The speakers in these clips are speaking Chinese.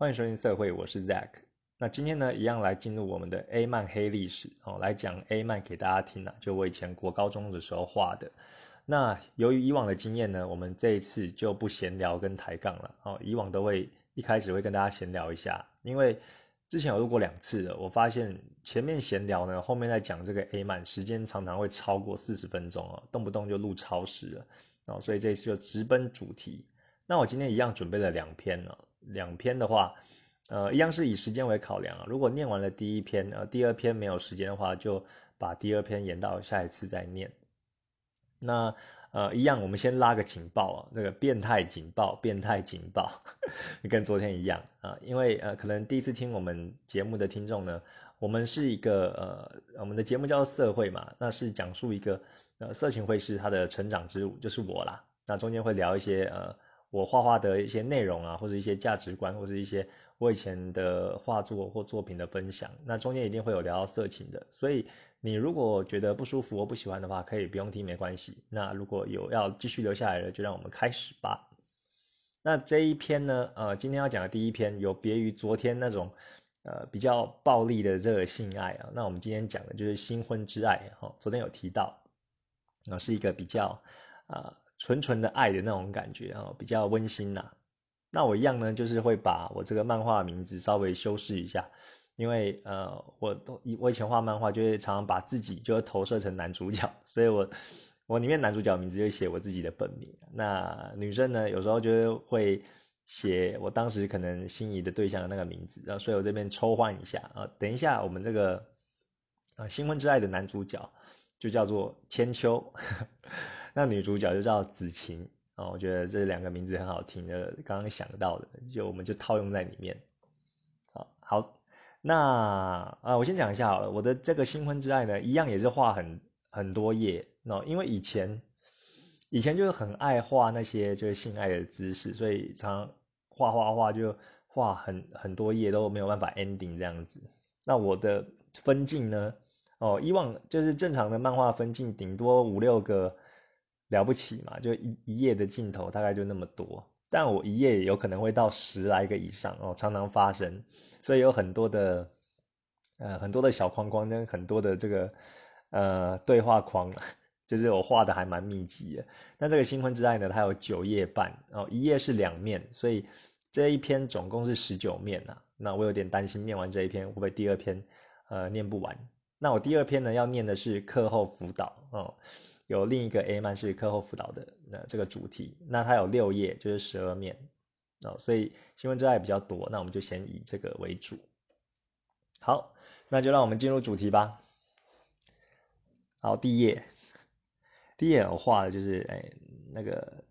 欢迎收听社会，我是 Zack。那今天呢，一样来进入我们的 A 曼黑历史哦，来讲 A 曼给大家听啊，就我以前国高中的时候画的。那由于以往的经验呢，我们这一次就不闲聊跟抬杠了哦。以往都会一开始会跟大家闲聊一下，因为之前有录过两次了，我发现前面闲聊呢，后面在讲这个 A 曼，时间常常会超过四十分钟哦，动不动就录超时了哦，所以这次就直奔主题。那我今天一样准备了两篇呢。两篇的话，呃，一样是以时间为考量啊。如果念完了第一篇，呃，第二篇没有时间的话，就把第二篇延到下一次再念。那呃，一样，我们先拉个警报啊，这个变态警报，变态警报，跟昨天一样啊。因为呃，可能第一次听我们节目的听众呢，我们是一个呃，我们的节目叫做社会嘛，那是讲述一个呃色情会师他的成长之路，就是我啦。那中间会聊一些呃。我画画的一些内容啊，或者一些价值观，或者一些我以前的画作或作品的分享，那中间一定会有聊到色情的，所以你如果觉得不舒服或不喜欢的话，可以不用听，没关系。那如果有要继续留下来的，就让我们开始吧。那这一篇呢，呃，今天要讲的第一篇有别于昨天那种，呃，比较暴力的这个性爱啊，那我们今天讲的就是新婚之爱哈。昨天有提到，啊，是一个比较啊。纯纯的爱的那种感觉啊，比较温馨呐。那我一样呢，就是会把我这个漫画名字稍微修饰一下，因为呃，我都我以前画漫画就会常常把自己就投射成男主角，所以我我里面男主角名字就写我自己的本名。那女生呢，有时候就会写我当时可能心仪的对象的那个名字，然后所以我这边抽换一下啊。等一下我们这个啊新婚之爱的男主角就叫做千秋。那女主角就叫子晴啊，我觉得这两个名字很好听的，刚刚想到的，就我们就套用在里面。好，好，那啊，我先讲一下好了，我的这个新婚之爱呢，一样也是画很很多页，那因为以前以前就是很爱画那些就是性爱的姿势，所以常画画画就画很很多页都没有办法 ending 这样子。那我的分镜呢，哦，以往就是正常的漫画分镜，顶多五六个。了不起嘛，就一一页的镜头大概就那么多，但我一页有可能会到十来个以上哦，常常发生，所以有很多的，呃，很多的小框框跟很多的这个呃对话框，就是我画的还蛮密集的。那这个新婚之爱呢，它有九页半哦，一页是两面，所以这一篇总共是十九面呐。那我有点担心念完这一篇会不会第二篇呃念不完？那我第二篇呢要念的是课后辅导哦。有另一个 A 曼是课后辅导的那这个主题，那它有六页，就是十二面哦，所以新闻之外比较多，那我们就先以这个为主。好，那就让我们进入主题吧。好，第一页，第一页我画的就是哎那个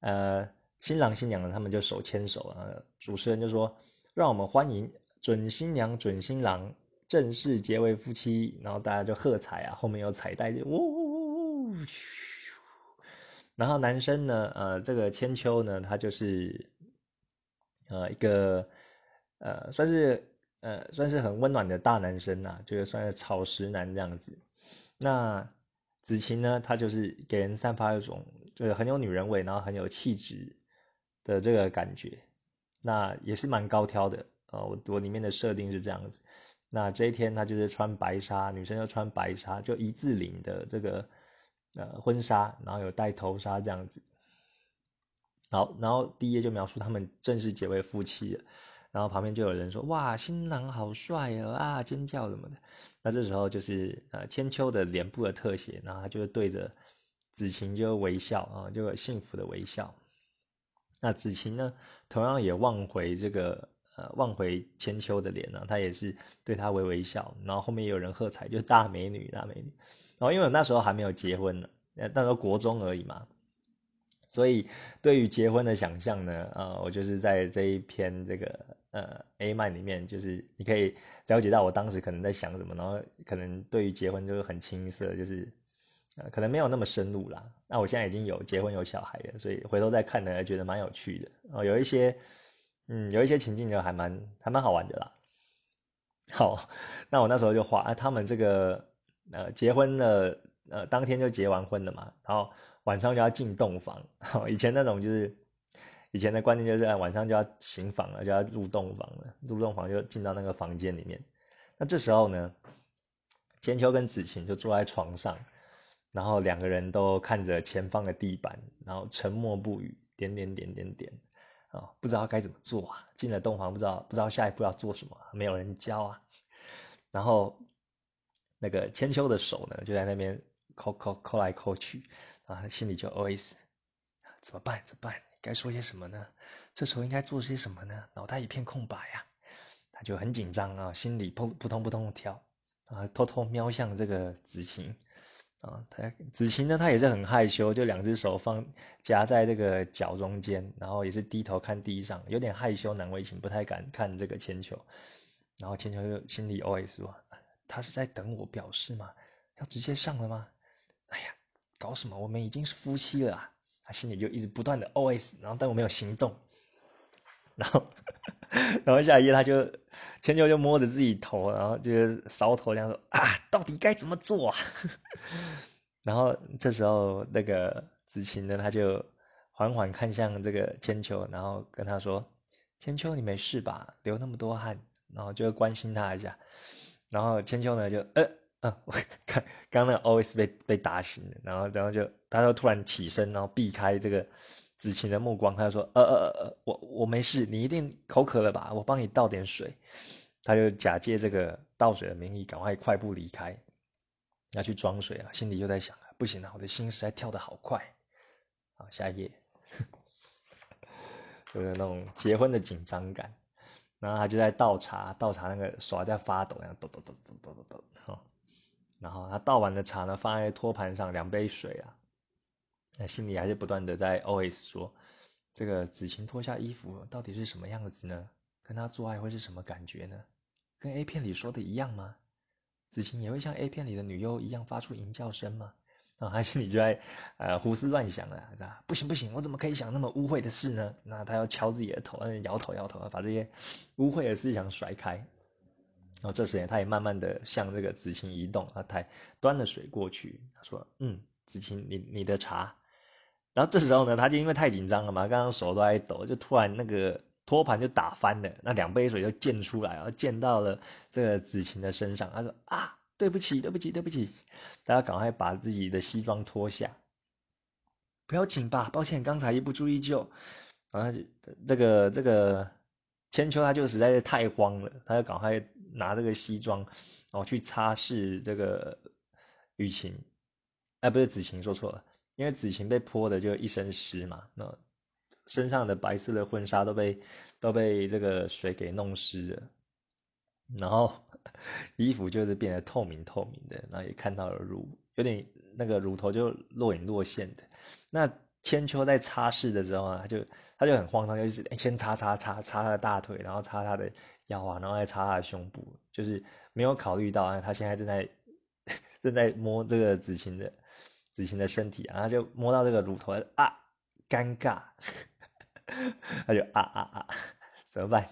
呃新郎新娘呢，他们就手牵手啊，主持人就说让我们欢迎准新娘准新郎正式结为夫妻，然后大家就喝彩啊，后面有彩带，呜。然后男生呢，呃，这个千秋呢，他就是，呃，一个，呃，算是，呃，算是很温暖的大男生呐，就是算是草食男这样子。那子晴呢，他就是给人散发一种就是很有女人味，然后很有气质的这个感觉。那也是蛮高挑的，呃，我我里面的设定是这样子。那这一天他就是穿白纱，女生要穿白纱，就一字领的这个。呃，婚纱，然后有戴头纱这样子。好，然后第一页就描述他们正式结为夫妻了。然后旁边就有人说：“哇，新郎好帅哦！”啊，尖叫什么的。那这时候就是呃千秋的脸部的特写，然后他就对着子晴就微笑啊，就幸福的微笑。那子晴呢，同样也望回这个呃望回千秋的脸呢，他也是对他微微笑。然后后面也有人喝彩，就大美女，大美女。然后因为我那时候还没有结婚呢，那时候国中而已嘛，所以对于结婚的想象呢，呃，我就是在这一篇这个呃 A 漫里面，就是你可以了解到我当时可能在想什么，然后可能对于结婚就是很青涩，就是可能没有那么深入啦。那我现在已经有结婚有小孩了，所以回头再看呢，觉得蛮有趣的哦，有一些嗯有一些情境就还蛮还蛮好玩的啦。好，那我那时候就画啊，他们这个。呃，结婚了，呃，当天就结完婚了嘛，然后晚上就要进洞房。以前那种就是，以前的观念就是晚上就要行房了，就要入洞房了，入洞房就进到那个房间里面。那这时候呢，千秋跟子晴就坐在床上，然后两个人都看着前方的地板，然后沉默不语，点点点点点，啊，不知道该怎么做啊。进了洞房，不知道不知道下一步要做什么，没有人教啊。然后那个千秋的手呢，就在那边抠抠抠来抠去，啊，心里就 OS：怎么办？怎么办？该说些什么呢？这时候应该做些什么呢？脑袋一片空白呀。他就很紧张啊，心里扑扑通扑通的跳啊，偷偷瞄向这个子晴啊。他子晴呢，他也是很害羞，就两只手放夹在这个脚中间，然后也是低头看地上，有点害羞难为情，不太敢看这个千秋。然后千秋就心里 OS 说：“他是在等我表示吗？要直接上了吗？哎呀，搞什么？我们已经是夫妻了。”啊！他心里就一直不断的 OS，然后但我没有行动。然后，然后下一页他就千秋就摸着自己头，然后就搔头这样说啊，到底该怎么做啊？然后这时候那个子晴呢，他就缓缓看向这个千秋，然后跟他说：“千秋，你没事吧？流那么多汗。”然后就关心他一下。然后千秋呢就呃呃，我看刚那个 OS 被被打醒了，然后然后就他就突然起身，然后避开这个。子晴的目光，他就说：“呃呃呃呃，我我没事，你一定口渴了吧？我帮你倒点水。”他就假借这个倒水的名义，赶快快步离开，要去装水啊，心里又在想：不行啊，我的心实在跳得好快。好，下一页，就是那种结婚的紧张感。然后他就在倒茶，倒茶那个手还在发抖，然后抖抖抖抖抖抖抖。然后他倒完的茶呢，放在托盘上，两杯水啊。那心里还是不断的在 OS 说：“这个子晴脱下衣服到底是什么样子呢？跟他做爱会是什么感觉呢？跟 A 片里说的一样吗？子晴也会像 A 片里的女优一样发出淫叫声吗？”然后他心里就在呃胡思乱想了，是吧？不行不行，我怎么可以想那么污秽的事呢？那他要敲自己的头，摇头摇头，把这些污秽的思想甩开。然后这时他也慢慢的向这个子晴移动，他端了水过去，他说：“嗯，子晴，你你的茶。”然后这时候呢，他就因为太紧张了嘛，刚刚手都在抖，就突然那个托盘就打翻了，那两杯水就溅出来，然后溅到了这个子晴的身上。他说：“啊，对不起，对不起，对不起！”大家赶快把自己的西装脱下，不要紧吧？抱歉，刚才一不注意就……然后这个这个千秋他就实在是太慌了，他就赶快拿这个西装，然后去擦拭这个雨晴，哎，不是子晴，说错了。因为子晴被泼的就一身湿嘛，那身上的白色的婚纱都被都被这个水给弄湿了，然后衣服就是变得透明透明的，然后也看到了乳，有点那个乳头就若隐若现的。那千秋在擦拭的时候啊，他就他就很慌张，就是先擦擦擦擦他的大腿，然后擦他的腰啊，然后再擦他的胸部，就是没有考虑到啊，他现在正在 正在摸这个子晴的。子晴的身体，然后就摸到这个乳头啊，尴尬，他就啊啊啊，怎么办？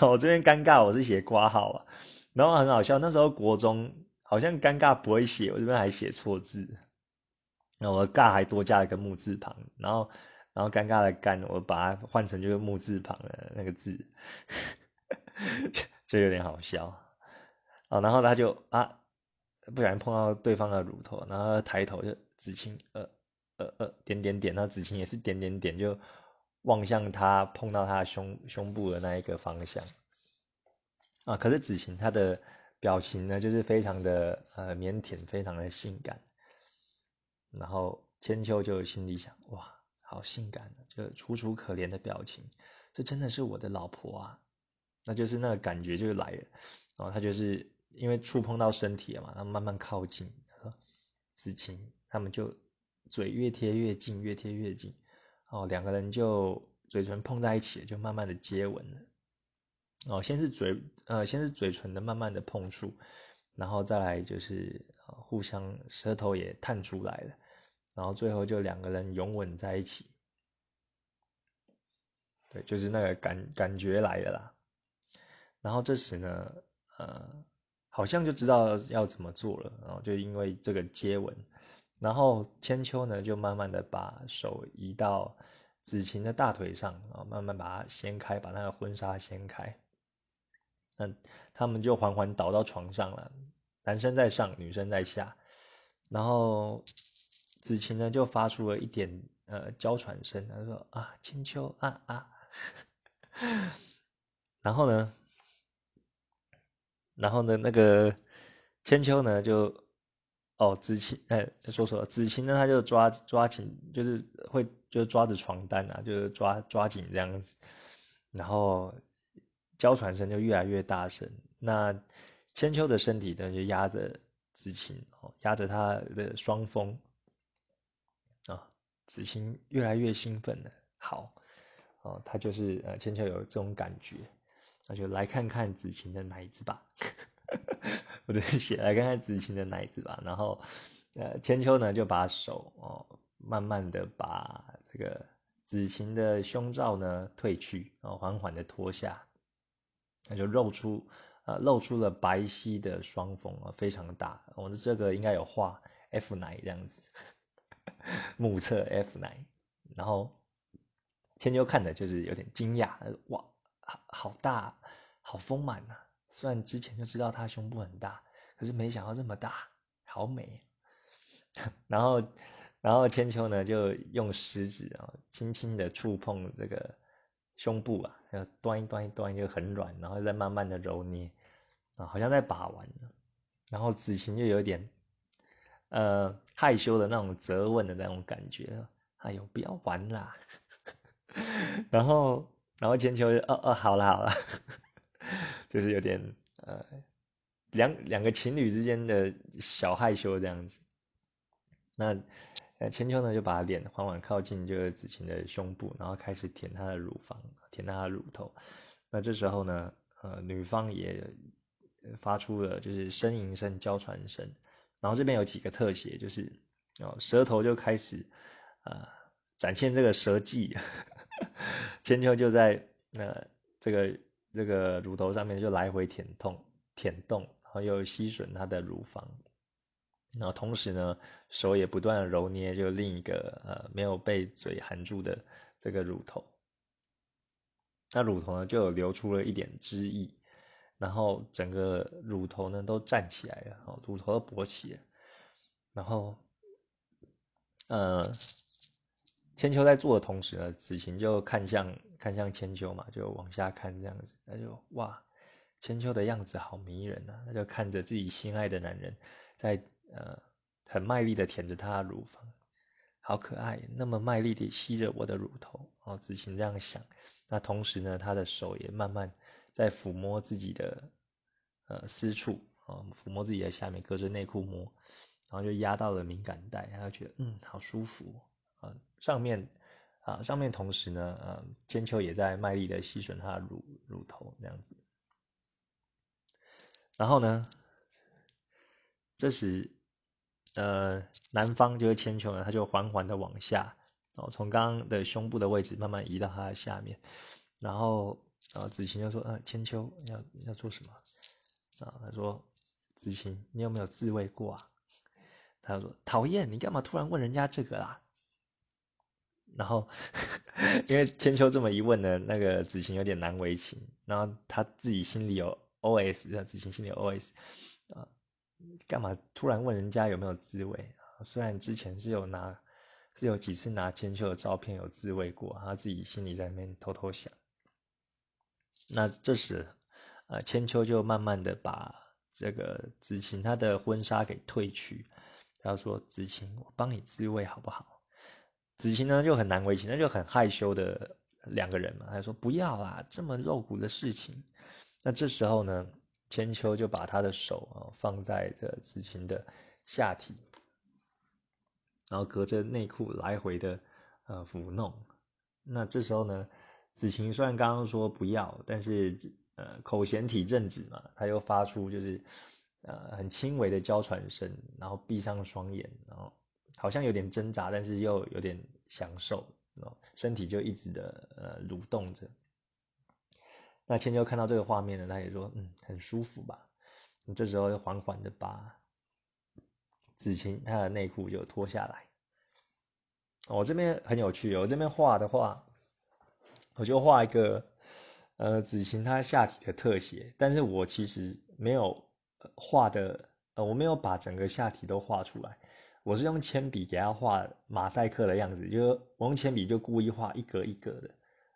我这边尴尬，我是写挂号啊，然后很好笑，那时候国中好像尴尬不会写，我这边还写错字，那我尬还多加了个木字旁，然后然后尴尬的尴，我把它换成就是木字旁的那个字，就有点好笑，啊，然后他就啊。不小心碰到对方的乳头，然后抬头就子晴，呃呃呃点点点，那子晴也是点点点，就望向他碰到他胸胸部的那一个方向。啊，可是子晴她的表情呢，就是非常的呃腼腆，非常的性感。然后千秋就心里想，哇，好性感，就楚楚可怜的表情，这真的是我的老婆啊，那就是那个感觉就来了，然后他就是。因为触碰到身体了嘛，他慢慢靠近，子晴他们就嘴越贴越近，越贴越近，哦，两个人就嘴唇碰在一起，就慢慢的接吻了。哦，先是嘴，呃，先是嘴唇的慢慢的碰触，然后再来就是互相舌头也探出来了，然后最后就两个人拥吻在一起。对，就是那个感感觉来了啦。然后这时呢，呃。好像就知道要怎么做了，然后就因为这个接吻，然后千秋呢就慢慢的把手移到子晴的大腿上啊，慢慢把它掀开，把那个婚纱掀开。那他们就缓缓倒到床上了，男生在上，女生在下。然后子晴呢就发出了一点呃娇喘声，他说啊千秋啊啊。然后呢，然后呢那个千秋呢就。哦，子晴，哎，说错了。子晴呢，他就抓抓紧，就是会，就是抓着床单啊，就是抓抓紧这样子，然后娇喘声就越来越大声。那千秋的身体呢，就压着子晴，哦，压着他的双峰啊。子晴越来越兴奋了。好，哦，他就是呃，千秋有这种感觉，那就来看看子晴的奶子吧。我就写来看看子晴的奶子吧，然后，呃，千秋呢就把手哦，慢慢的把这个子晴的胸罩呢褪去，然后缓缓的脱下，那就露出，呃，露出了白皙的双峰啊，非常大。我的这个应该有画 F 奶这样子，目测 F 奶，然后千秋看的就是有点惊讶，哇，好好大，好丰满呐。虽然之前就知道他胸部很大，可是没想到这么大，好美。然后，然后千秋呢就用食指啊，轻轻的触碰这个胸部啊，然后端一端一端就很软，然后再慢慢的揉捏啊，好像在把玩。然后子晴就有点呃害羞的那种责问的那种感觉，哎呦不要玩啦。然后，然后千秋就哦哦好了好了。就是有点呃，两两个情侣之间的小害羞这样子。那呃千秋呢就把脸缓缓靠近这个子晴的胸部，然后开始舔她的乳房，舔她的乳头。那这时候呢，呃女方也发出了就是呻吟声、娇喘声。然后这边有几个特写，就是哦舌头就开始啊展现这个舌技，千秋就在那这个。这个乳头上面就来回舔痛、舔动，然后又吸吮她的乳房，然后同时呢，手也不断揉捏就另一个呃没有被嘴含住的这个乳头，那乳头呢就有流出了一点汁液，然后整个乳头呢都站起来了，乳头都勃起了，然后，呃。千秋在做的同时呢，子晴就看向看向千秋嘛，就往下看这样子，他就哇，千秋的样子好迷人啊！他就看着自己心爱的男人在呃很卖力的舔着他的乳房，好可爱，那么卖力的吸着我的乳头哦。子晴这样想，那同时呢，他的手也慢慢在抚摸自己的呃私处啊，抚摸自己的下面，隔着内裤摸，然后就压到了敏感带，他就觉得嗯好舒服。上面，啊，上面同时呢，呃，千秋也在卖力的吸吮她的乳乳头，这样子。然后呢，这时，呃，男方就是千秋呢，他就缓缓的往下，哦，从刚刚的胸部的位置慢慢移到他的下面。然后，然后子晴就说：“呃，千秋要要做什么？”啊，他说：“子晴，你有没有自慰过啊？”他说：“讨厌，你干嘛突然问人家这个啦？”然后，因为千秋这么一问呢，那个子晴有点难为情，然后他自己心里有 O S，子晴心里有 O S，啊，干嘛突然问人家有没有自慰？虽然之前是有拿，是有几次拿千秋的照片有自慰过，他自己心里在那边偷偷想。那这时，呃，千秋就慢慢的把这个子晴她的婚纱给褪去，他说：“子晴，我帮你自慰好不好？”子晴呢就很难为情，那就很害羞的两个人嘛，他说不要啦，这么露骨的事情。那这时候呢，千秋就把他的手啊放在这子晴的下体，然后隔着内裤来回的呃抚弄。那这时候呢，子晴虽然刚刚说不要，但是呃口嫌体正直嘛，他又发出就是呃很轻微的娇喘声，然后闭上双眼，然后。好像有点挣扎，但是又有点享受，身体就一直的呃蠕动着。那千秋看到这个画面呢，他也说，嗯，很舒服吧？这时候缓缓的把子晴她的内裤就脱下来，我这边很有趣，我这边画的话，我就画一个呃子晴她下体的特写，但是我其实没有画的，呃，我没有把整个下体都画出来，我是用铅笔给他画马赛克的样子，就是我用铅笔就故意画一格一格的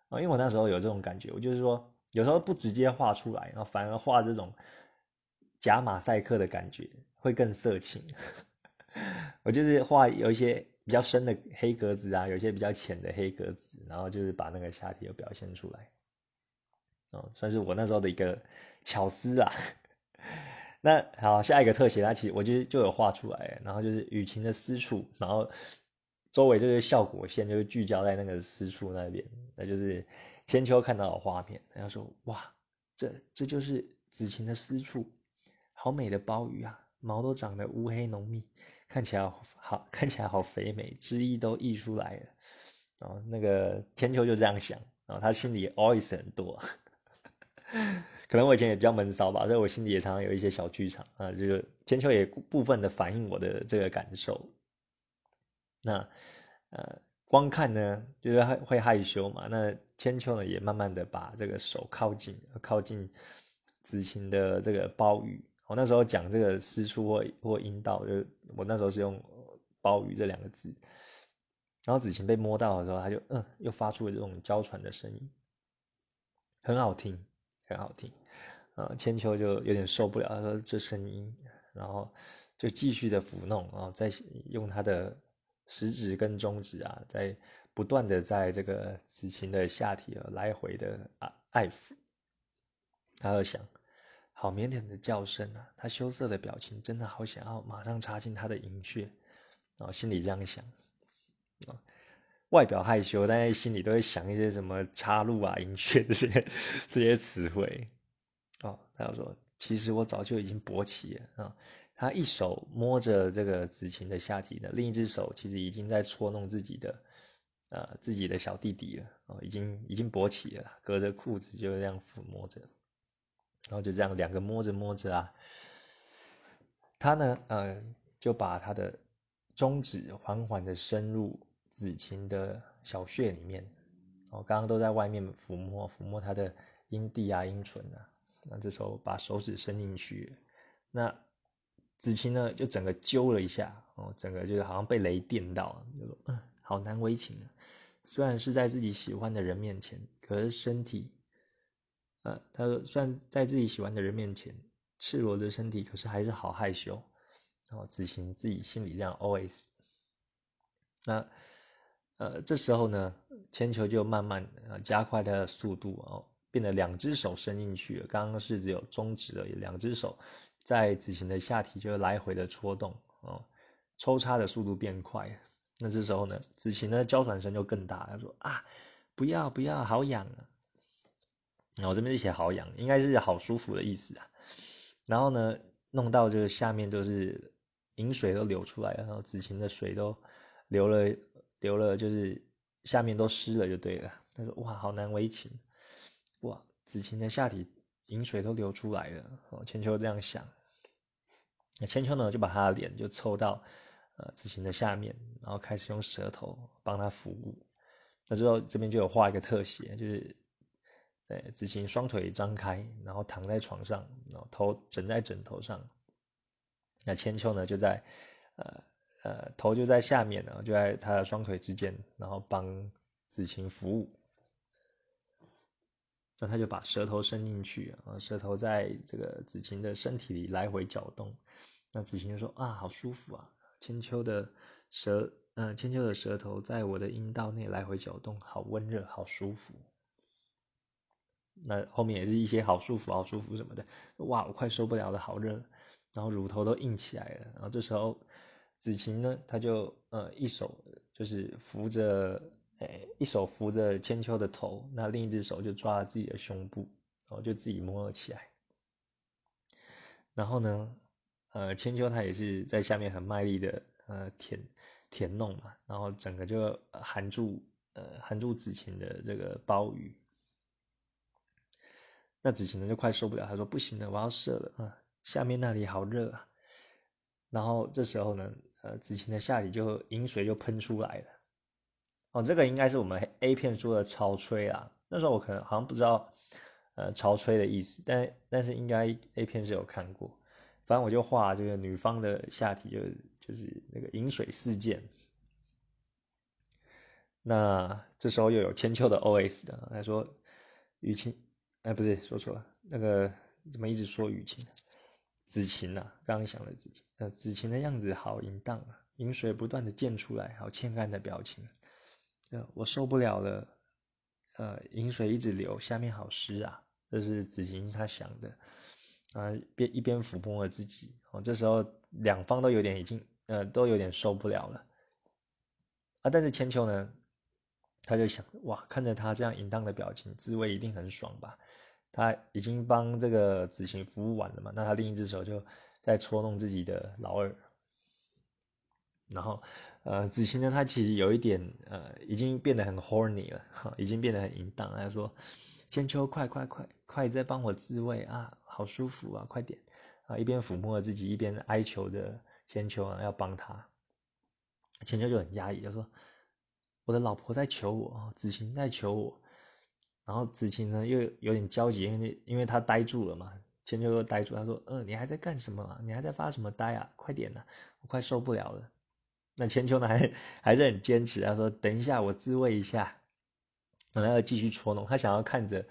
啊，因为我那时候有这种感觉，我就是说有时候不直接画出来，然后反而画这种假马赛克的感觉会更色情，我就是画有一些。比较深的黑格子啊，有一些比较浅的黑格子，然后就是把那个下体又表现出来，哦，算是我那时候的一个巧思啊。那好，下一个特写，它其实我就就有画出来，然后就是雨晴的私处，然后周围这个效果线就是聚焦在那个私处那边，那就是千秋看到的画面，他说：“哇，这这就是子晴的私处，好美的鲍鱼啊，毛都长得乌黑浓密。”看起来好，看起来好肥美，汁液都溢出来了。然后，那个千秋就这样想，然后他心里 always 很多。可能我以前也比较闷骚吧，所以我心里也常常有一些小剧场啊。这个千秋也部分的反映我的这个感受。那呃，光看呢，就是会会害羞嘛。那千秋呢，也慢慢的把这个手靠近，靠近子晴的这个包鱼。我那时候讲这个私处或或阴道，就我那时候是用鲍鱼这两个字，然后子晴被摸到的时候，他就嗯，又发出了这种娇喘的声音，很好听，很好听，呃，千秋就有点受不了，他说这声音，然后就继续的抚弄，然后再用他的食指跟中指啊，在不断的在这个子晴的下体啊来回的啊爱抚，他就想。好腼腆的叫声啊！他羞涩的表情，真的好想要马上插进他的银穴，然后心里这样想。外表害羞，但是心里都会想一些什么插入啊、隐穴这些 这些词汇哦。他要说，其实我早就已经勃起了啊。他一手摸着这个子晴的下体呢，另一只手其实已经在搓弄自己的呃自己的小弟弟了哦，已经已经勃起了，隔着裤子就这样抚摸着。然后就这样，两个摸着摸着啊，他呢，呃，就把他的中指缓缓的伸入子晴的小穴里面。哦，刚刚都在外面抚摸抚摸他的阴蒂啊、阴唇啊。那这时候把手指伸进去，那子晴呢就整个揪了一下，哦，整个就是好像被雷电到，嗯，好难为情啊。虽然是在自己喜欢的人面前，可是身体。呃，他说，虽然在自己喜欢的人面前赤裸着身体，可是还是好害羞。然后子晴自己心里这样 always。那呃，这时候呢，铅球就慢慢呃加快它的速度哦，变得两只手伸进去了。刚刚是只有中指而已，两只手在子晴的下体就来回的戳动哦，抽插的速度变快。那这时候呢，子晴的娇喘声就更大，他说啊，不要不要，好痒啊！我这边是写好痒，应该是好舒服的意思啊。然后呢，弄到就是下面都是饮水都流出来了，然后子晴的水都流了流了，就是下面都湿了就对了。他说：“哇，好难为情，哇，子晴的下体饮水都流出来了。”哦，千秋这样想。那千秋呢，就把他的脸就凑到呃子晴的下面，然后开始用舌头帮他服务。那之后这边就有画一个特写，就是。对，子晴双腿张开，然后躺在床上，然后头枕在枕头上。那千秋呢，就在，呃呃，头就在下面呢，就在他的双腿之间，然后帮子晴服务。那他就把舌头伸进去啊，舌头在这个子晴的身体里来回搅动。那子晴就说：“啊，好舒服啊！千秋的舌，嗯，千秋的舌头在我的阴道内来回搅动，好温热，好舒服。”那后面也是一些好舒服、好舒服什么的，哇，我快受不了了，好热，然后乳头都硬起来了。然后这时候子晴呢，他就呃一手就是扶着，哎，一手扶着千秋的头，那另一只手就抓了自己的胸部，然后就自己摸了起来。然后呢，呃，千秋他也是在下面很卖力的呃舔舔弄嘛，然后整个就含住呃含住子晴的这个包鱼。那子晴呢就快受不了，他说：“不行了，我要射了啊！下面那里好热啊！”然后这时候呢，呃，子晴的下体就饮水就喷出来了，哦，这个应该是我们 A 片说的潮吹啊。那时候我可能好像不知道，呃，潮吹的意思，但但是应该 A 片是有看过。反正我就画这个女方的下体，就就是那个饮水事件。那这时候又有千秋的 OS 的，他说雨晴，哎，不是说错了，那个怎么一直说雨晴？子晴呐，刚刚想了子晴，呃，子晴的样子好淫荡啊，饮水不断的溅出来，好欠干的表情，呃，我受不了了，呃，饮水一直流，下面好湿啊，这是子晴他想的，啊，边一边抚摸了自己，哦，这时候两方都有点已经，呃，都有点受不了了，啊，但是千秋呢？他就想哇，看着他这样淫荡的表情，滋味一定很爽吧？他已经帮这个子晴服务完了嘛，那他另一只手就在搓弄自己的老二。然后，呃，子晴呢，他其实有一点呃，已经变得很 horny 了，已经变得很淫荡。他说：“千秋，快快快快，再帮我自慰啊，好舒服啊，快点啊！”一边抚摸着自己，一边哀求着千秋啊，要帮他。千秋就很压抑，就说。我的老婆在求我，子晴在求我，然后子晴呢又有点焦急，因为因为他呆住了嘛，千秋又呆住，他说：“嗯，你还在干什么？你还在发什么呆啊？快点呐，我快受不了了。”那千秋呢还还是很坚持，他说：“等一下，我自慰一下。”然后要继续戳弄，他想要看着，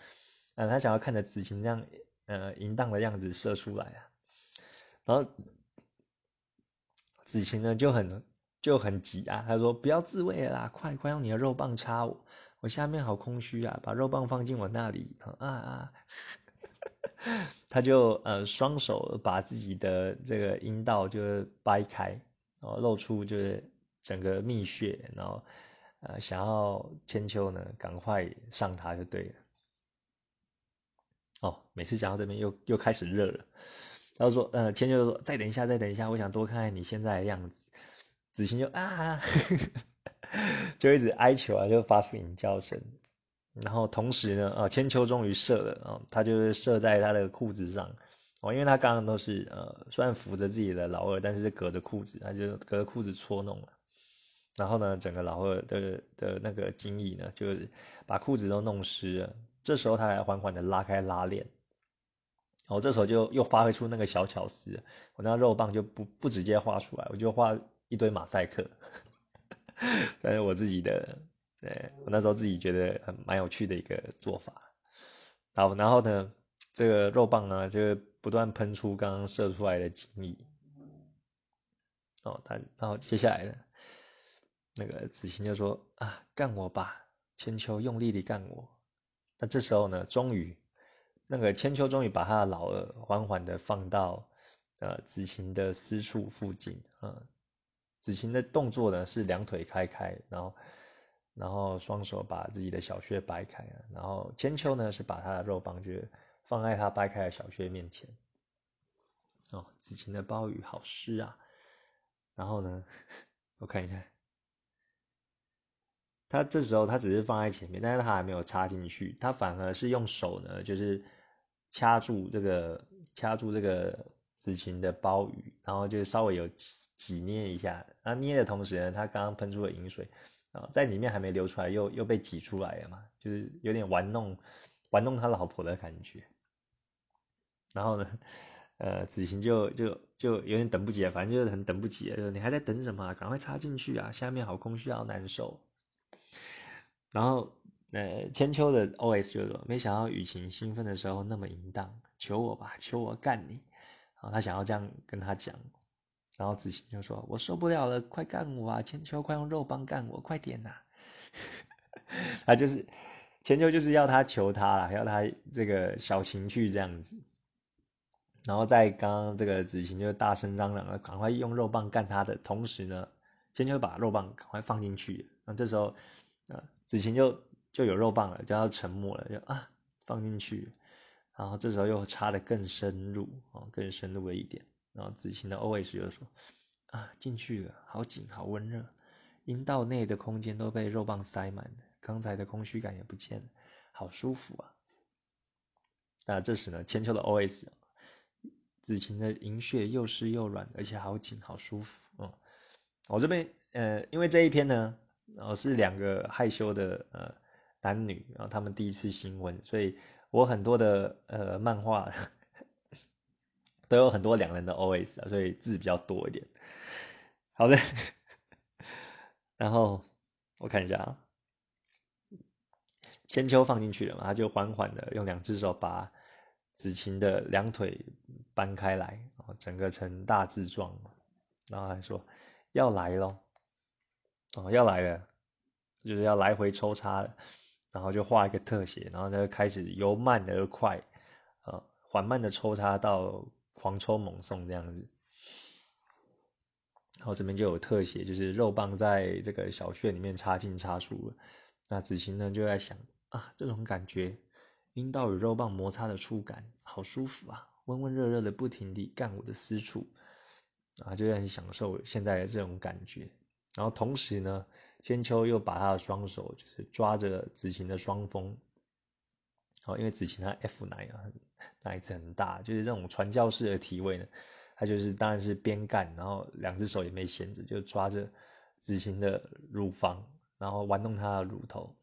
呃，他想要看着子晴这样呃淫荡的样子射出来啊，然后子晴呢就很。就很急啊！他说：“不要自慰了啦，快快用你的肉棒插我，我下面好空虚啊！把肉棒放进我那里啊啊！” 他就呃双手把自己的这个阴道就掰开，然后露出就是整个蜜穴，然后呃想要千秋呢赶快上他就对了。哦，每次讲到这边又又开始热了。他说：“呃，千秋说再等一下，再等一下，我想多看看你现在的样子。”子晴就啊，就一直哀求啊，就发出淫叫声。然后同时呢，啊，千秋终于射了啊，他就是射在他的裤子上哦，因为他刚刚都是呃，虽然扶着自己的老二，但是隔着裤子，他就隔着裤子搓弄了。然后呢，整个老二的的那个精液呢，就是把裤子都弄湿了。这时候他还缓缓的拉开拉链，哦，这时候就又发挥出那个小巧思，我那肉棒就不不直接画出来，我就画。一堆马赛克，但是我自己的，对我那时候自己觉得蛮有趣的一个做法。好，然后呢，这个肉棒呢就不断喷出刚刚射出来的精液。哦，他然后接下来呢，那个子晴就说啊，干我吧，千秋用力的干我。那这时候呢，终于，那个千秋终于把他的老二缓缓的放到呃子晴的私处附近啊。子晴的动作呢是两腿开开，然后，然后双手把自己的小穴掰开然后千秋呢是把他的肉棒就放在他掰开的小穴面前。哦，子晴的包雨好湿啊！然后呢，我看一下，他这时候他只是放在前面，但是他还没有插进去，他反而是用手呢，就是掐住这个掐住这个子晴的包雨，然后就稍微有。挤捏一下，那捏的同时呢，他刚刚喷出了饮水，啊，在里面还没流出来，又又被挤出来了嘛，就是有点玩弄玩弄他老婆的感觉。然后呢，呃，子晴就就就有点等不及了，反正就是很等不及了，就你还在等什么？赶快插进去啊！下面好空虚，好难受。然后，呃，千秋的 OS 就是说，没想到雨晴兴奋的时候那么淫荡，求我吧，求我干你。然后他想要这样跟他讲。然后子晴就说：“我受不了了，快干我啊！千秋，快用肉棒干我，快点呐！” 他就是千秋，就是要他求他了，要他这个小情趣这样子。然后在刚刚这个子晴就大声嚷嚷了，赶快用肉棒干他的同时呢，千秋把肉棒赶快放进去。那这时候，啊，子晴就就有肉棒了，就要沉默了，就啊放进去。然后这时候又插的更深入哦，更深入了一点。然后子晴的 OS 就说：“啊，进去了，好紧，好温热，阴道内的空间都被肉棒塞满，刚才的空虚感也不见了，好舒服啊。”那这时呢，千秋的 OS，子晴的银穴又湿又软，而且好紧，好舒服。嗯，我这边呃，因为这一篇呢，然后是两个害羞的呃男女，然后他们第一次新婚，所以我很多的呃漫画都有很多两人的 OS 啊，所以字比较多一点。好的，然后我看一下啊，千秋放进去了嘛，他就缓缓的用两只手把子晴的两腿搬开来，整个成大字状，然后还说要来咯。哦，要来了，就是要来回抽插，然后就画一个特写，然后他就开始由慢而快，呃，缓慢的抽插到狂抽猛送这样子。然后这边就有特写，就是肉棒在这个小穴里面插进插出了。那子晴呢就在想啊，这种感觉，阴道与肉棒摩擦的触感好舒服啊，温温热热的不停地干我的私处，啊，就很享受现在的这种感觉。然后同时呢，千秋又把他的双手就是抓着子晴的双峰，哦，因为子晴她 F 奶啊，奶子很大，就是这种传教士的体位呢，他就是当然是边干，然后两只手也没闲着，就抓着子晴的乳房，然后玩弄她的乳头。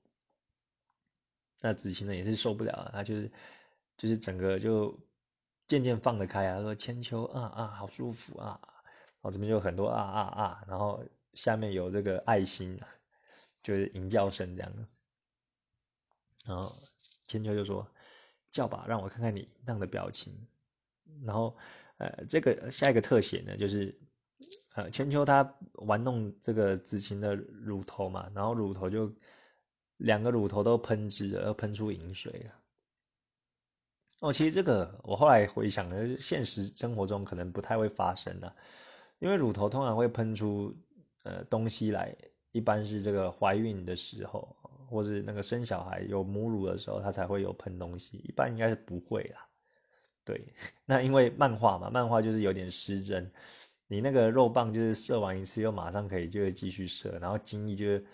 那子晴呢也是受不了，他就是就是整个就渐渐放得开啊，他说千秋啊啊好舒服啊，然后这边就很多啊啊啊，然后。下面有这个爱心，就是吟叫声这样子。然后千秋就说：“叫吧，让我看看你那样的表情。”然后，呃，这个下一个特写呢，就是呃千秋他玩弄这个子晴的乳头嘛，然后乳头就两个乳头都喷汁了，要喷出饮水了。哦，其实这个我后来回想呢，现实生活中可能不太会发生的，因为乳头通常会喷出。呃，东西来一般是这个怀孕的时候，或是那个生小孩有母乳的时候，他才会有喷东西。一般应该是不会啦。对，那因为漫画嘛，漫画就是有点失真。你那个肉棒就是射完一次，又马上可以就会继续射，然后精液就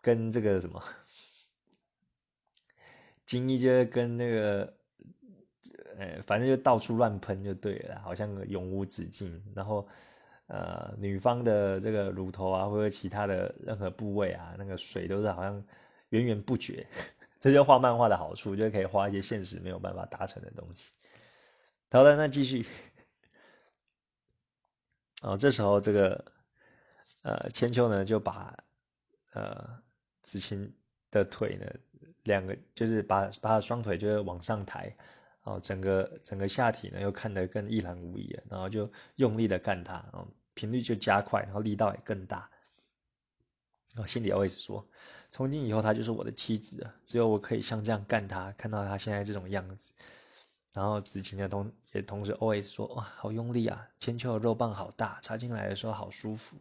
跟这个什么，精液就跟那个，呃，反正就到处乱喷就对了，好像永无止境。然后。呃，女方的这个乳头啊，或者其他的任何部位啊，那个水都是好像源源不绝。这就画漫画的好处，就可以画一些现实没有办法达成的东西。好的，那继续。哦，这时候这个呃千秋呢，就把呃子晴的腿呢，两个就是把把他双腿就是往上抬。哦，整个整个下体呢又看得更一览无遗了，然后就用力的干它，然后频率就加快，然后力道也更大。然后心里 always 说，从今以后她就是我的妻子了，只有我可以像这样干她，看到她现在这种样子。然后子晴的同也同时 always 说，哇，好用力啊，千秋的肉棒好大，插进来的时候好舒服。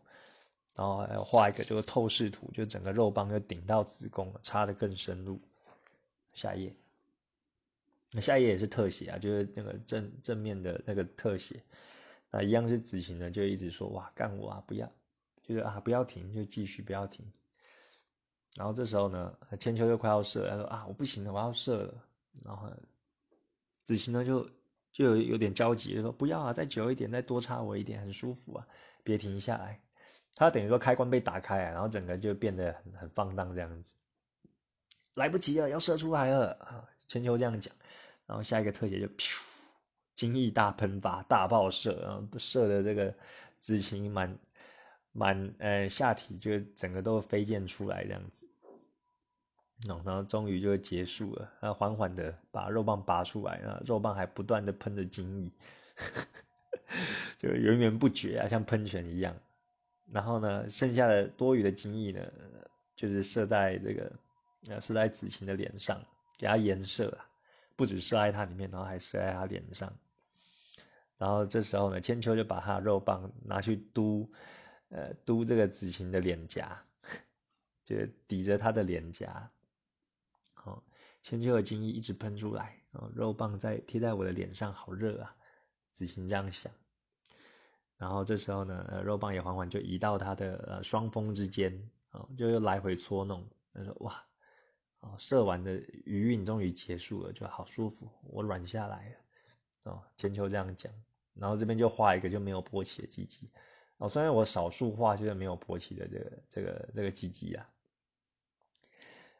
然后还要画一个这个透视图，就整个肉棒就顶到子宫，插的更深入。下一页。那下一页也是特写啊，就是那个正正面的那个特写，那一样是子晴的，就一直说哇干我啊，不要，就是啊不要停，就继续不要停。然后这时候呢，千秋就快要射，他说啊我不行了，我要射了。然后子晴呢就就有点焦急，就说不要啊，再久一点，再多插我一点，很舒服啊，别停下来。他等于说开关被打开，然后整个就变得很很放荡这样子。来不及了，要射出来了啊！千秋这样讲。然后下一个特写就，精液大喷发，大爆射，然后射的这个子晴满满呃下体就整个都飞溅出来这样子，然后终于就结束了，然后缓缓的把肉棒拔出来，啊，肉棒还不断的喷着精液，就源源不绝啊，像喷泉一样。然后呢，剩下的多余的精液呢，就是射在这个呃射在子晴的脸上，给他颜射啊。不止射在他里面，然后还射在他脸上。然后这时候呢，千秋就把他的肉棒拿去嘟，呃，嘟这个子晴的脸颊，就抵着他的脸颊。好，千秋的精液一直喷出来，哦肉棒在贴在我的脸上，好热啊！子晴这样想。然后这时候呢，呃，肉棒也缓缓就移到他的呃双峰之间，哦，就又来回搓弄。他说：“哇。”哦，射完的余韵终于结束了，就好舒服，我软下来了。哦，千秋这样讲，然后这边就画一个就没有勃起的鸡鸡。哦，虽然我少数画就是没有勃起的这个这个这个鸡鸡啊，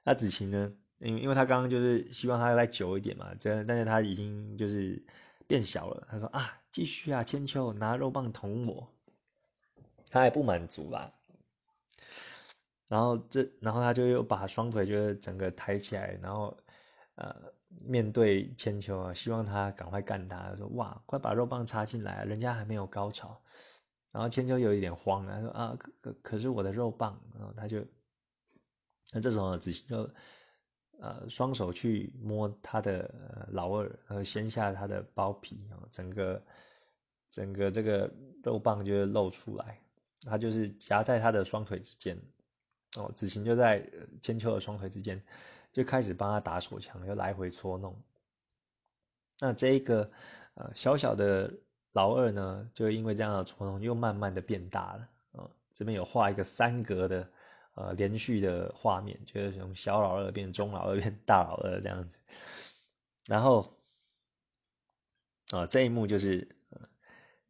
那子晴呢？因因为他刚刚就是希望他再久一点嘛，这但是他已经就是变小了。他说啊，继续啊，千秋拿肉棒捅我，他还不满足啦。然后这，然后他就又把双腿就是整个抬起来，然后呃面对千秋啊，希望他赶快干他。说哇，快把肉棒插进来，人家还没有高潮。然后千秋有一点慌了，说啊，可可是我的肉棒。然后他就，那这时候子晴就。呃，双手去摸他的老二，然后掀下他的包皮然后，整个整个这个肉棒就露出来，他就是夹在他的双腿之间，哦，子晴就在千秋的双腿之间，就开始帮他打手枪，又来回搓弄。那这一个呃小小的老二呢，就因为这样的搓弄，又慢慢的变大了啊，这边有画一个三格的。呃，连续的画面就是从小老二变中老二变大老二这样子，然后啊，这一幕就是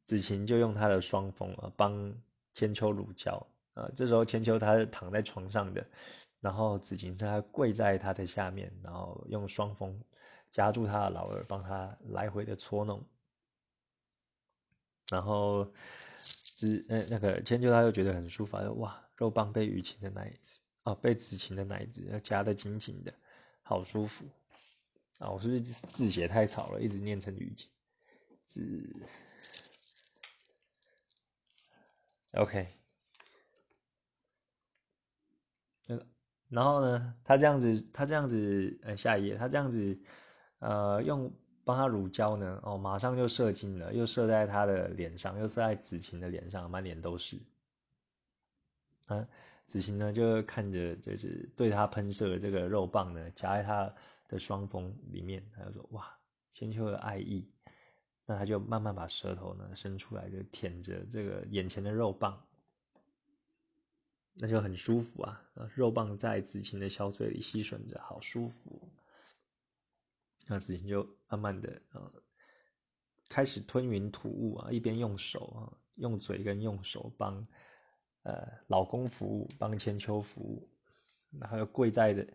子晴就用他的双峰啊帮千秋乳胶啊，这时候千秋他是躺在床上的，然后子晴他跪在他的下面，然后用双峰夹住他的老二，帮他来回的搓弄，然后子呃那个千秋他又觉得很舒服，哇。肉棒被雨晴的奶子啊，被子晴的奶子要夹得紧紧的，好舒服啊！我是不是字写太吵了，一直念成雨晴字？OK，然后呢，他这样子，他这样子，呃，下一页，他这样子，呃，用帮他乳胶呢，哦，马上就射精了，又射在他的脸上，又射在子晴的脸上，满脸都是。啊，子晴呢就看着，就是对他喷射的这个肉棒呢，夹在他的双峰里面，他就说：“哇，千秋的爱意。”那他就慢慢把舌头呢伸出来，就舔着这个眼前的肉棒，那就很舒服啊！肉棒在子晴的小嘴里吸吮着，好舒服。那子晴就慢慢的呃开始吞云吐雾啊，一边用手啊，用嘴跟用手帮。呃，老公服务，帮千秋服务，然后又跪在的，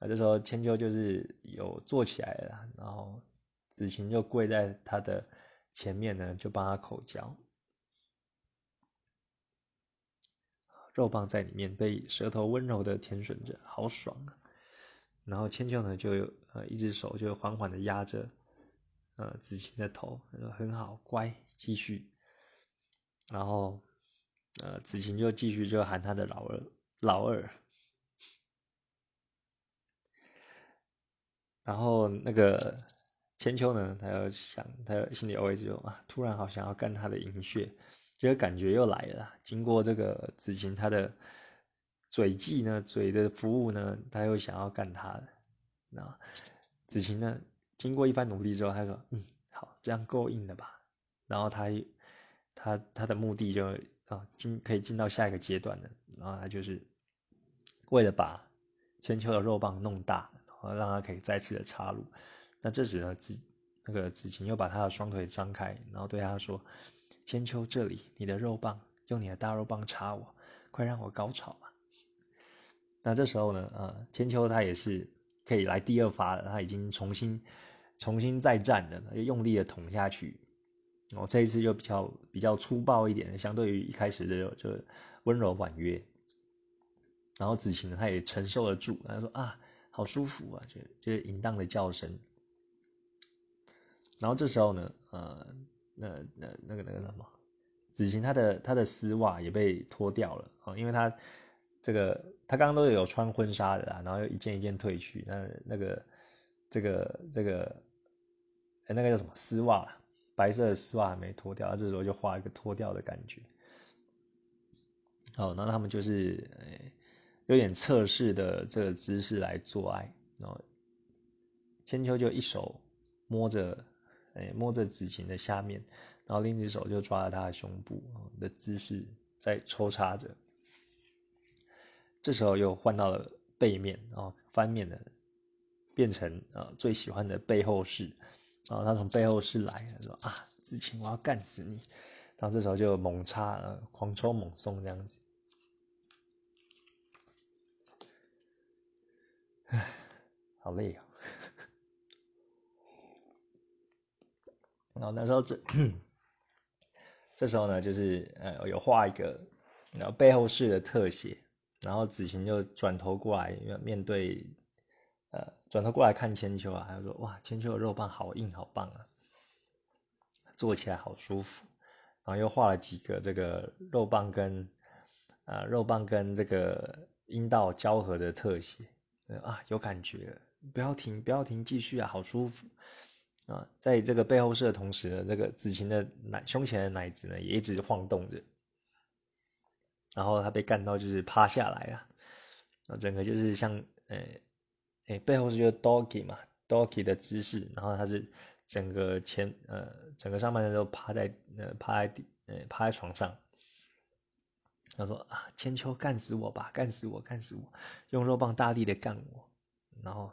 啊，这时候千秋就是有坐起来了，然后子晴就跪在他的前面呢，就帮他口交，肉棒在里面被舌头温柔的舔吮着，好爽啊！然后千秋呢，就有呃一只手就缓缓的压着呃子晴的头，很好，乖，继续，然后。呃，子晴就继续就喊他的老二，老二。然后那个千秋呢，他要想，他心里 always 就啊，突然好想要干他的银穴，这个感觉又来了。经过这个子晴他的嘴技呢，嘴的服务呢，他又想要干他的。那子晴呢，经过一番努力之后，他说：“嗯，好，这样够硬了吧？”然后他他他的目的就。啊，进可以进到下一个阶段的，然后他就是为了把千秋的肉棒弄大，然后让他可以再次的插入。那这时呢，子那个子晴又把他的双腿张开，然后对他说：“千秋，这里你的肉棒，用你的大肉棒插我，快让我高潮吧。”那这时候呢，呃，千秋他也是可以来第二发了，他已经重新重新再战了，用力的捅下去。然后，这一次就比较比较粗暴一点，相对于一开始的就温柔婉约。然后子晴呢，他也承受得住，他说啊，好舒服啊，就就淫荡的叫声。然后这时候呢，呃，那那那个那个什么，子晴她的她的丝袜也被脱掉了啊，因为她这个他刚刚都有穿婚纱的啦，然后又一件一件褪去，那那个这个这个，哎，那个叫什么丝袜？白色的丝袜还没脱掉，他这时候就画一个脱掉的感觉。好，那他们就是诶，有点测试的这个姿势来做爱。然后千秋就一手摸着，诶，摸着子晴的下面，然后另一只手就抓着他的胸部的姿势在抽插着。这时候又换到了背面，然后翻面的变成啊最喜欢的背后式。然后他从背后是来，说啊，子晴，我要干死你！然后这时候就猛插，狂抽猛送这样子。唉，好累啊。然后那时候这这时候呢，就是呃有画一个然后背后式的特写，然后子晴就转头过来面对呃转头过来看千秋啊，他说哇千秋的肉棒好硬好棒啊，做起来好舒服。然后又画了几个这个肉棒跟啊肉棒跟这个阴道交合的特写啊有感觉，不要停不要停继续啊好舒服。啊，在这个背后射的同时呢，那个子晴的奶胸前的奶子呢也一直晃动着，然后他被干到就是趴下来了，啊，整个就是像呃，哎背后是就 doggy 嘛，doggy 的姿势，然后他是整个前呃整个上半身都趴在呃趴在地呃趴在床上，他说啊千秋干死我吧，干死我干死我，用肉棒大力的干我，然后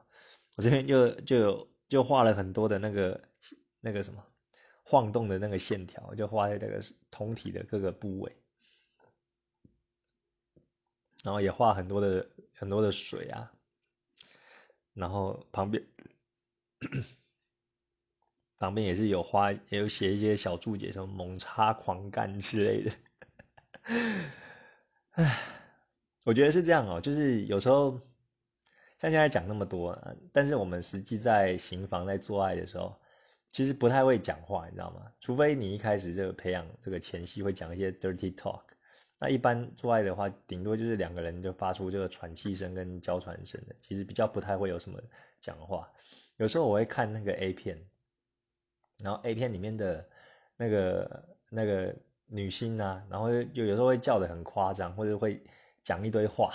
我这边就就有。就画了很多的那个那个什么晃动的那个线条，就画在这个酮体的各个部位，然后也画很多的很多的水啊，然后旁边旁边也是有画，也有写一些小注解，什么猛插狂干之类的。唉，我觉得是这样哦，就是有时候。像现在讲那么多，但是我们实际在行房在做爱的时候，其实不太会讲话，你知道吗？除非你一开始就培养这个前戏，会讲一些 dirty talk。那一般做爱的话，顶多就是两个人就发出这个喘气声跟娇喘声的，其实比较不太会有什么讲话。有时候我会看那个 A 片，然后 A 片里面的那个那个女星啊，然后就有时候会叫的很夸张，或者会讲一堆话。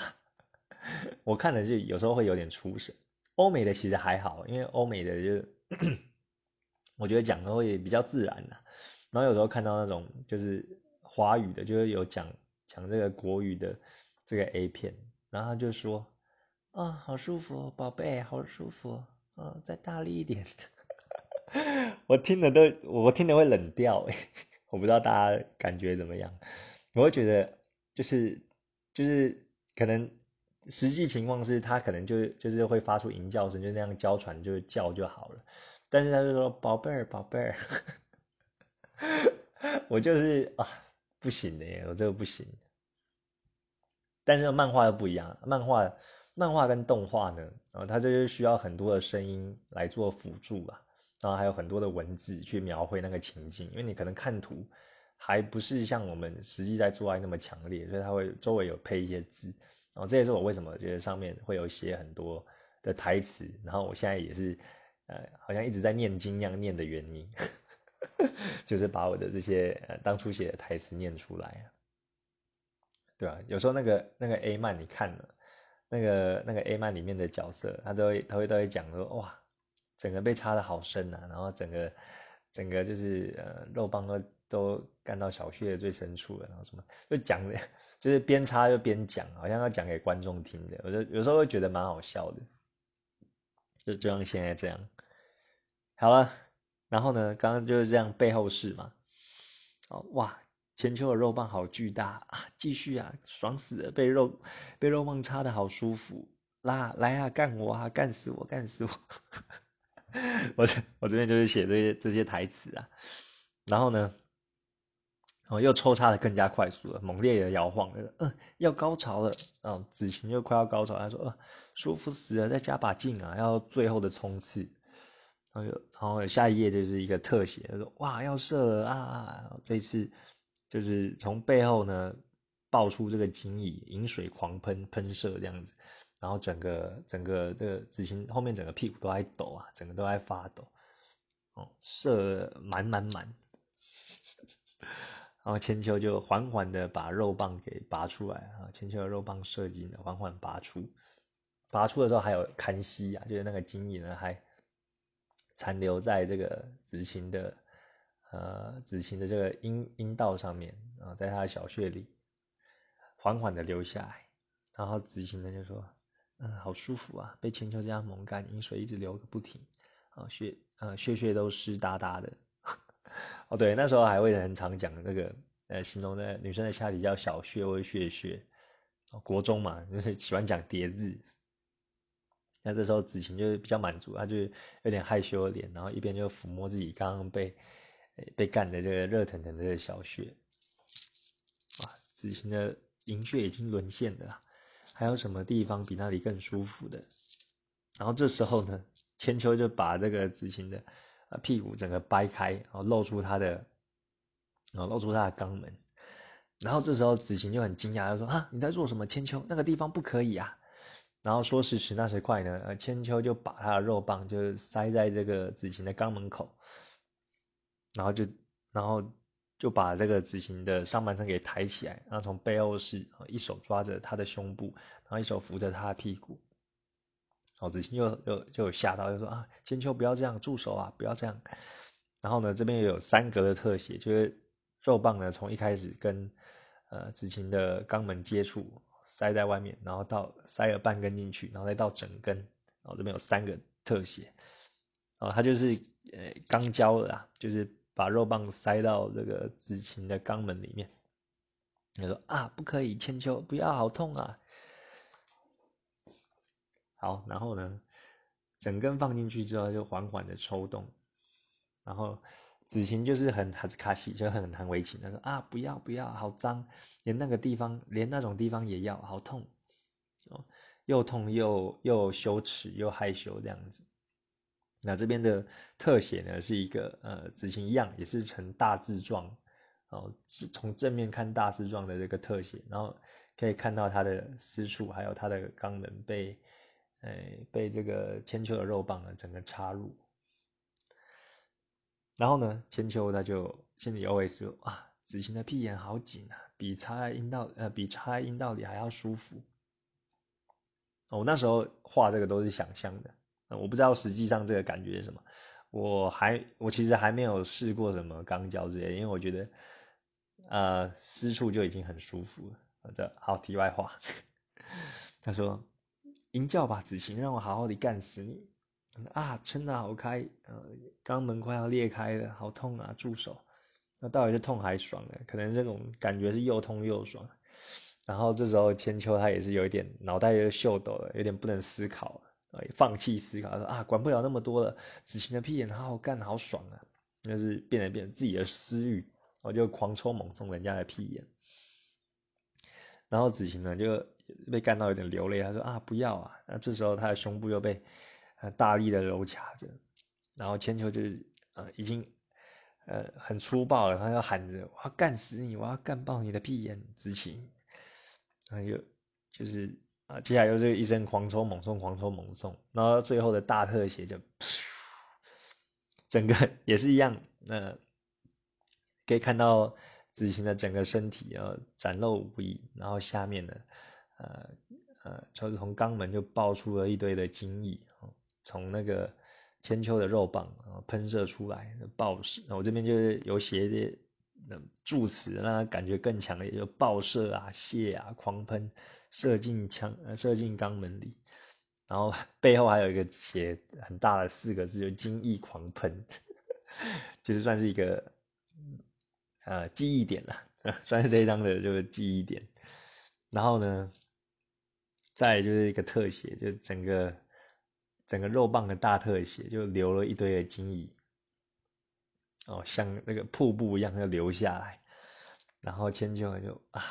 我看的是有时候会有点出神，欧美的其实还好，因为欧美的就 我觉得讲的会比较自然的。然后有时候看到那种就是华语的，就是有讲抢这个国语的这个 A 片，然后他就说啊，好舒服，宝贝，好舒服，啊，再大力一点。我听的都，我听的会冷掉，我不知道大家感觉怎么样，我会觉得就是就是可能。实际情况是他可能就就是会发出吟叫声，就那样娇喘，就叫就好了。但是他就说宝贝儿，宝贝儿，我就是啊，不行的，我这个不行。但是漫画又不一样，漫画漫画跟动画呢，啊，它就是需要很多的声音来做辅助吧，然后还有很多的文字去描绘那个情境，因为你可能看图还不是像我们实际在做爱那么强烈，所以它会周围有配一些字。然后这也是我为什么觉得上面会有写很多的台词，然后我现在也是，呃，好像一直在念经那样念的原因，就是把我的这些呃当初写的台词念出来，对吧？有时候那个那个 A 漫你看了，那个那个 A 漫里面的角色，他都会他会都会讲说，哇，整个被插的好深啊，然后整个整个就是呃肉棒都都干到小穴最深处了，然后什么就讲的。就是边插就边讲，好像要讲给观众听的，我就有时候会觉得蛮好笑的，就就像现在这样。好了，然后呢，刚刚就是这样背后事嘛。哦哇，千秋的肉棒好巨大啊！继续啊，爽死了，被肉被肉棒插的好舒服。啦，来啊，干我啊，干死我，干死我！我这我这边就是写这些这些台词啊，然后呢？哦，又抽插的更加快速了，猛烈的摇晃，嗯，要高潮了，嗯，子晴就快要高潮，他说，呃，舒服死了，再加把劲啊，要最后的冲刺，然后，然后下一页就是一个特写，他说，哇，要射了啊，这次就是从背后呢爆出这个精液，饮水狂喷喷射这样子，然后整个整个这个子晴后面整个屁股都在抖啊，整个都在发抖，哦，射满满满。然后千秋就缓缓的把肉棒给拔出来啊，千秋的肉棒射精了，缓缓拔出，拔出的时候还有看息啊，就是那个精液呢还残留在这个子晴的呃子晴的这个阴阴道上面啊，在他的小穴里缓缓的流下来，然后子晴呢就说，嗯，好舒服啊，被千秋这样猛干，阴水一直流个不停，啊血呃血血都湿哒哒的。哦，对，那时候还会很常讲那个，呃，形容的女生的下体叫小穴或穴穴。国中嘛，就是喜欢讲叠字。那这时候子晴就比较满足，他就有点害羞的脸，然后一边就抚摸自己刚刚被被干的这个热腾腾的小穴。哇，子晴的银穴已经沦陷了，还有什么地方比那里更舒服的？然后这时候呢，千秋就把这个子晴的屁股整个掰开，然后露出他的，然后露出他的肛门。然后这时候子晴就很惊讶，就说：“啊，你在做什么？千秋，那个地方不可以啊！”然后说时迟那时快呢，呃，千秋就把他的肉棒就塞在这个子晴的肛门口，然后就，然后就把这个子晴的上半身给抬起来，然后从背后是一手抓着他的胸部，然后一手扶着他的屁股。然后子晴就就就有吓到，就说：“啊，千秋不要这样，住手啊，不要这样。”然后呢，这边有三格的特写，就是肉棒呢从一开始跟呃子晴的肛门接触。塞在外面，然后到塞了半根进去，然后再到整根，然后这边有三个特写，哦，他就是呃刚交的啊，就是把肉棒塞到这个子晴的肛门里面。他说啊，不可以，千秋不要，好痛啊！好，然后呢，整根放进去之后就缓缓的抽动，然后。子晴就是很哈斯卡西，就很难为情。他说啊，不要不要，好脏，连那个地方，连那种地方也要，好痛，哦，又痛又又羞耻又害羞这样子。那这边的特写呢，是一个呃，子晴一样，也是呈大字状，哦，是从正面看大字状的这个特写，然后可以看到他的私处，还有他的肛门被，呃，被这个千秋的肉棒呢整个插入。然后呢，千秋他就心里 OS 说：“啊，子晴的屁眼好紧啊，比插在阴道呃，比插在阴道里还要舒服。”我那时候画这个都是想象的，我不知道实际上这个感觉是什么。我还我其实还没有试过什么肛交之类，因为我觉得呃私处就已经很舒服了。这好题外话，他说：“阴叫吧，子晴，让我好好的干死你。”啊，撑得好开，呃，肛门快要裂开了，好痛啊！住手！那到底是痛还爽呢？可能这种感觉是又痛又爽。然后这时候千秋他也是有一点脑袋又秀抖了，有点不能思考了，放弃思考，说啊，管不了那么多了，子晴的屁眼好好干，好爽啊！就是变来变自己的私欲，我就狂抽猛送人家的屁眼。然后子晴呢就被干到有点流泪，他说啊，不要啊！那这时候他的胸部又被。大力的揉卡着，然后千秋就是呃已经呃很粗暴了，他要喊着我要干死你，我要干爆你的屁眼，子晴，然后就就是啊接下来又是一声狂抽猛送，狂抽猛送，然后最后的大特写就，整个 也是一样，那可以看到子晴的整个身体啊展露无遗，然后下面呢呃呃就是从肛门就爆出了一堆的精液。从那个千秋的肉棒啊喷射出来的爆射，我这边就是有写助词，让他感觉更强烈，就爆射啊、泄啊、狂喷，射进枪、射进肛门里，然后 背后还有一个写很大的四个字，就精液狂喷，其 实算是一个呃记忆点了，算是这一张的就是记忆点。然后呢，再就是一个特写，就整个。整个肉棒的大特写，就流了一堆的精液，哦，像那个瀑布一样要流下来，然后千秋就啊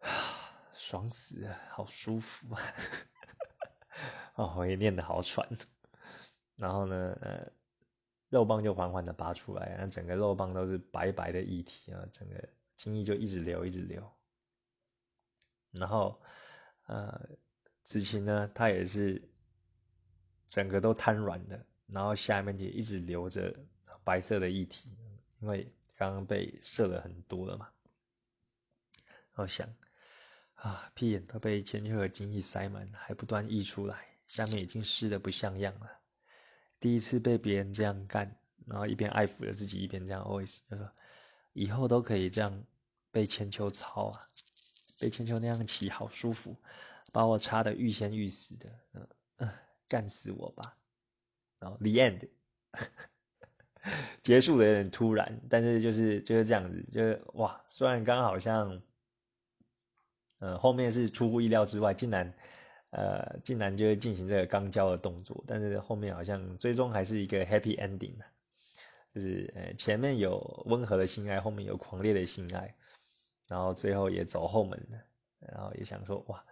啊，爽死了，好舒服啊！哦，我也念得好喘。然后呢，呃，肉棒就缓缓的拔出来，那整个肉棒都是白白的液体啊，整个精液就一直流，一直流。然后，呃。子晴呢，他也是整个都瘫软的，然后下面也一直流着白色的液体，因为刚刚被射了很多了嘛。我想啊，屁眼都被千秋的精液塞满，还不断溢出来，下面已经湿的不像样了。第一次被别人这样干，然后一边爱抚着自己，一边这样 always 就说，以后都可以这样被千秋操啊，被千秋那样骑，好舒服。把我插的欲仙欲死的，嗯，干死我吧！然后 the end，结束的有点突然，但是就是就是这样子，就是哇，虽然刚好像，呃，后面是出乎意料之外，竟然，呃，竟然就是进行这个肛交的动作，但是后面好像最终还是一个 happy ending 就是呃前面有温和的性爱，后面有狂烈的性爱，然后最后也走后门了，然后也想说哇，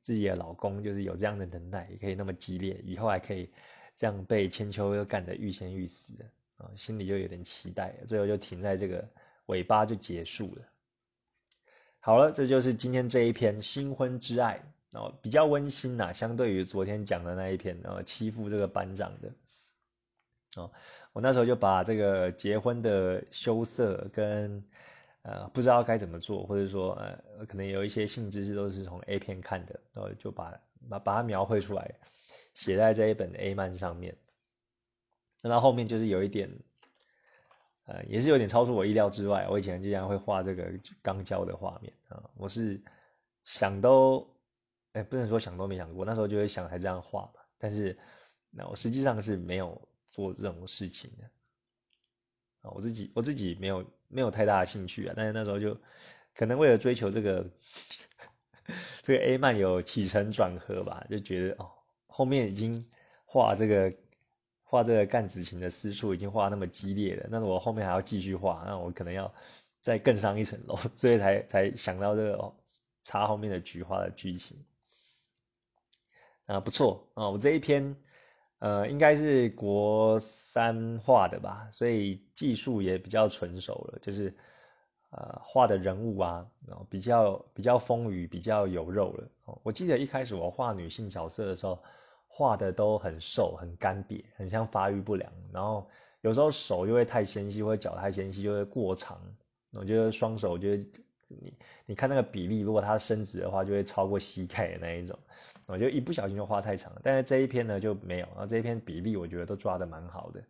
自己的老公就是有这样的能耐，也可以那么激烈，以后还可以这样被千秋又干得欲仙欲死的啊，心里就有点期待，最后就停在这个尾巴就结束了。好了，这就是今天这一篇新婚之爱。哦，比较温馨呐，相对于昨天讲的那一篇，然后欺负这个班长的，哦，我那时候就把这个结婚的羞涩跟呃不知道该怎么做，或者说呃可能有一些性知识都是从 A 片看的，然后就把把把它描绘出来，写在这一本 A 漫上面。那到后面就是有一点，呃，也是有点超出我意料之外。我以前经常会画这个钢胶的画面啊，我是想都。哎，不能说想都没想过，那时候就会想还这样画嘛。但是，那我实际上是没有做这种事情的啊。我自己我自己没有没有太大的兴趣啊。但是那时候就可能为了追求这个 这个 A 漫有起承转合吧，就觉得哦，后面已经画这个画这个干子琴的私处已经画那么激烈了，那我后面还要继续画，那我可能要再更上一层楼，所以才才想到这个，插后面的菊花的剧情。啊，不错啊！我这一篇，呃，应该是国三画的吧，所以技术也比较纯熟了。就是，呃，画的人物啊，然后比较比较丰腴，比较有肉了。我记得一开始我画女性角色的时候，画的都很瘦、很干瘪，很像发育不良。然后有时候手就会太纤细，或者脚太纤细，就会过长。我觉得双手，我觉得。你你看那个比例，如果它伸直的话，就会超过膝盖的那一种，我就一不小心就画太长。但是这一篇呢就没有，然后这一篇比例我觉得都抓的蛮好的，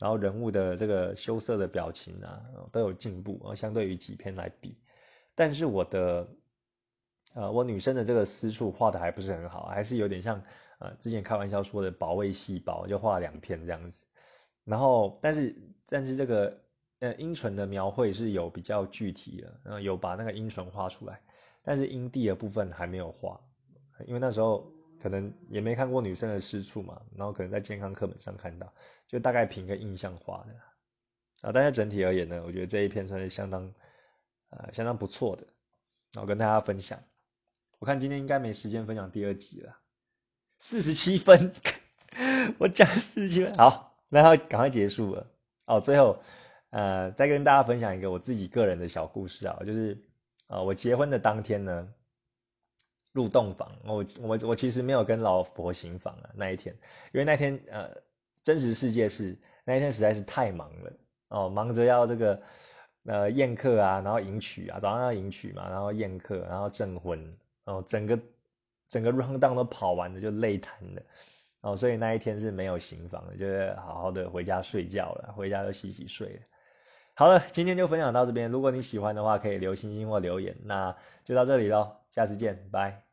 然后人物的这个羞涩的表情啊都有进步啊，相对于几篇来比。但是我的呃我女生的这个私处画的还不是很好，还是有点像呃之前开玩笑说的保卫细胞，就画两片这样子。然后但是但是这个。呃，阴唇的描绘是有比较具体的，嗯，有把那个阴唇画出来，但是阴蒂的部分还没有画，因为那时候可能也没看过女生的私处嘛，然后可能在健康课本上看到，就大概凭个印象画的，啊，但是整体而言呢，我觉得这一篇算是相当，呃，相当不错的，然后跟大家分享。我看今天应该没时间分享第二集了，四十七分，我讲四十七分，好，然后赶快结束了，哦，最后。呃，再跟大家分享一个我自己个人的小故事啊，就是，呃，我结婚的当天呢，入洞房，我我我其实没有跟老婆行房啊那一天，因为那天呃，真实世界是那一天实在是太忙了。哦，忙着要这个呃宴客啊，然后迎娶啊，早上要迎娶嘛，然后宴客，然后证婚，然后整个整个 round down 都跑完了，就累瘫了。哦，所以那一天是没有行房的，就是好好的回家睡觉了，回家就洗洗睡了。好了，今天就分享到这边。如果你喜欢的话，可以留星星或留言。那就到这里喽，下次见，拜。